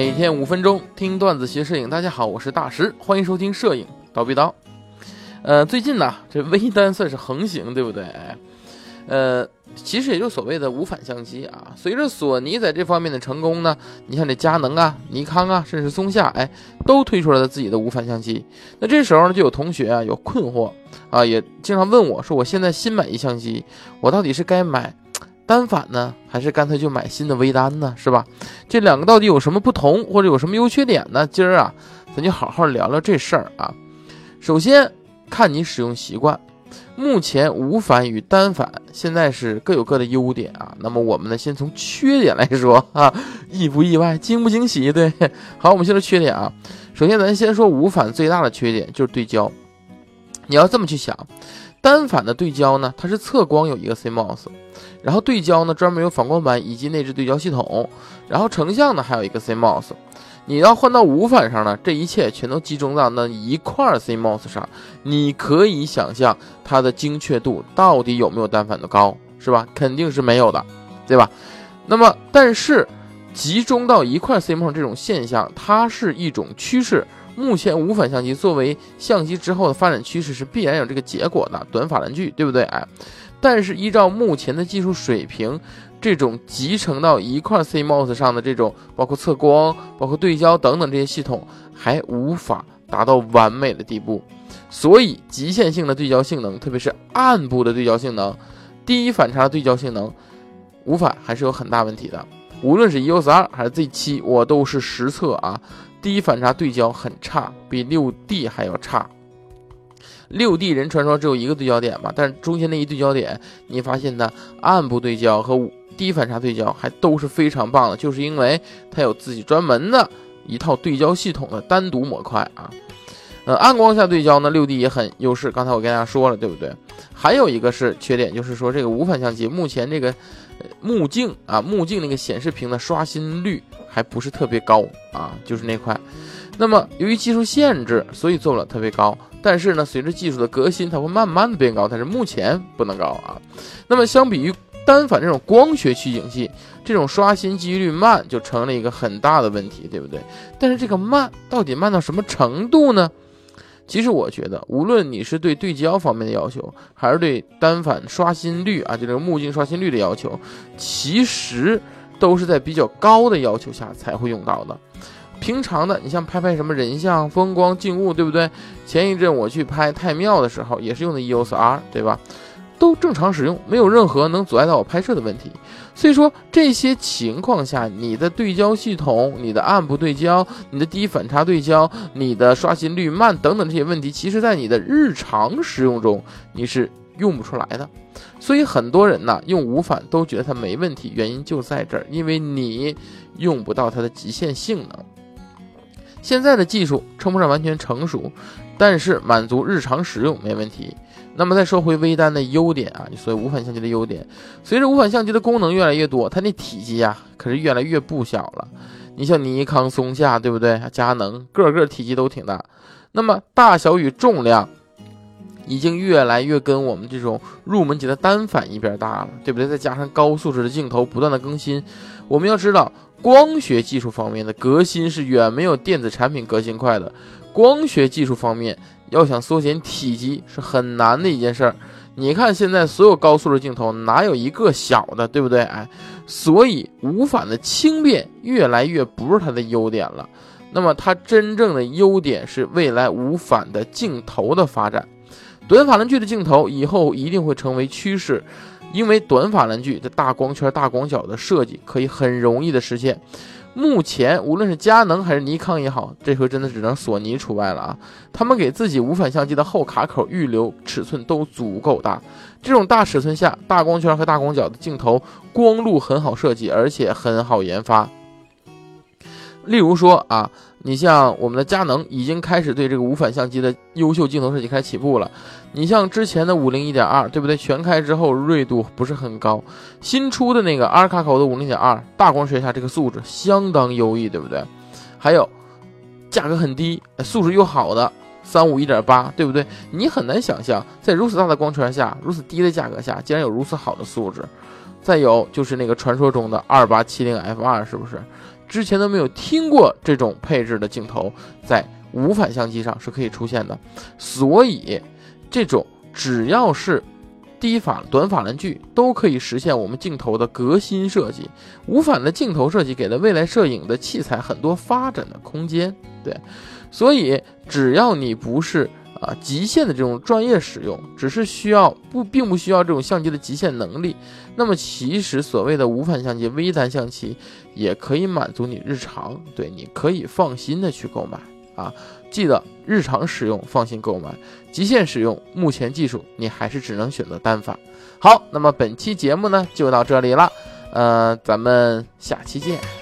每天五分钟听段子学摄影，大家好，我是大师，欢迎收听摄影刀逼刀。呃，最近呢，这微单算是横行，对不对？呃，其实也就所谓的无反相机啊。随着索尼在这方面的成功呢，你像这佳能啊、尼康啊，甚至松下，哎，都推出了自己的无反相机。那这时候呢，就有同学啊有困惑啊，也经常问我说，我现在新买一相机，我到底是该买？单反呢，还是干脆就买新的微单呢，是吧？这两个到底有什么不同，或者有什么优缺点呢？今儿啊，咱就好好聊聊这事儿啊。首先看你使用习惯，目前无反与单反现在是各有各的优点啊。那么我们呢，先从缺点来说啊，意不意外，惊不惊喜？对，好，我们先说缺点啊。首先咱先说无反最大的缺点就是对焦，你要这么去想。单反的对焦呢，它是测光有一个 CMOS，然后对焦呢专门有反光板以及内置对焦系统，然后成像呢还有一个 CMOS。你要换到无反上呢，这一切全都集中到那一块 CMOS 上，你可以想象它的精确度到底有没有单反的高，是吧？肯定是没有的，对吧？那么但是集中到一块 CMOS 这种现象，它是一种趋势。目前无反相机作为相机之后的发展趋势是必然有这个结果的，短法兰距，对不对？哎，但是依照目前的技术水平，这种集成到一块 CMOS 上的这种，包括测光、包括对焦等等这些系统，还无法达到完美的地步。所以极限性的对焦性能，特别是暗部的对焦性能、低反差对焦性能，无反还是有很大问题的。无论是 EOS R 还是 Z 七，我都是实测啊。低反差对焦很差，比六 D 还要差。六 D 人传说只有一个对焦点嘛，但是中间那一对焦点，你发现它暗部对焦和低反差对焦还都是非常棒的，就是因为它有自己专门的一套对焦系统的单独模块啊。呃，暗光下对焦呢，六 D 也很优势。刚才我跟大家说了，对不对？还有一个是缺点，就是说这个无反相机目前这个目镜啊，目镜那个显示屏的刷新率。还不是特别高啊，就是那块。那么由于技术限制，所以做不了特别高。但是呢，随着技术的革新，它会慢慢的变高。但是目前不能高啊。那么相比于单反这种光学取景器，这种刷新几率慢就成了一个很大的问题，对不对？但是这个慢到底慢到什么程度呢？其实我觉得，无论你是对对焦方面的要求，还是对单反刷新率啊，就这个目镜刷新率的要求，其实。都是在比较高的要求下才会用到的。平常的，你像拍拍什么人像、风光、静物，对不对？前一阵我去拍太庙的时候，也是用的 EOS R，对吧？都正常使用，没有任何能阻碍到我拍摄的问题。所以说，这些情况下，你的对焦系统、你的暗部对焦、你的低反差对焦、你的刷新率慢等等这些问题，其实在你的日常使用中，你是。用不出来的，所以很多人呢用无反都觉得它没问题，原因就在这儿，因为你用不到它的极限性能。现在的技术称不上完全成熟，但是满足日常使用没问题。那么再说回微单的优点啊，所谓无反相机的优点，随着无反相机的功能越来越多，它那体积呀可是越来越不小了。你像尼康、松下，对不对？佳能个个体积都挺大，那么大小与重量。已经越来越跟我们这种入门级的单反一边大了，对不对？再加上高素质的镜头不断的更新，我们要知道，光学技术方面的革新是远没有电子产品革新快的。光学技术方面要想缩减体积是很难的一件事儿。你看现在所有高素质镜头哪有一个小的，对不对？哎，所以无反的轻便越来越不是它的优点了。那么它真正的优点是未来无反的镜头的发展。短法兰距的镜头以后一定会成为趋势，因为短法兰距的大光圈、大广角的设计可以很容易的实现。目前无论是佳能还是尼康也好，这回真的只能索尼除外了啊！他们给自己无反相机的后卡口预留尺寸都足够大，这种大尺寸下，大光圈和大广角的镜头光路很好设计，而且很好研发。例如说啊。你像我们的佳能已经开始对这个无反相机的优秀镜头设计开始起步了。你像之前的五零一点二，对不对？全开之后锐度不是很高。新出的那个阿尔卡口的五零点二，大光学下这个素质相当优异，对不对？还有价格很低，素质又好的三五一点八，对不对？你很难想象在如此大的光圈下，如此低的价格下，竟然有如此好的素质。再有就是那个传说中的二八七零 F 二，是不是？之前都没有听过这种配置的镜头，在无反相机上是可以出现的。所以，这种只要是低法短法兰距都可以实现我们镜头的革新设计。无反的镜头设计给了未来摄影的器材很多发展的空间。对，所以只要你不是。啊，极限的这种专业使用，只是需要不，并不需要这种相机的极限能力。那么，其实所谓的无反相机、微单相机，也可以满足你日常。对，你可以放心的去购买啊。记得日常使用放心购买，极限使用，目前技术你还是只能选择单反。好，那么本期节目呢就到这里了，呃，咱们下期见。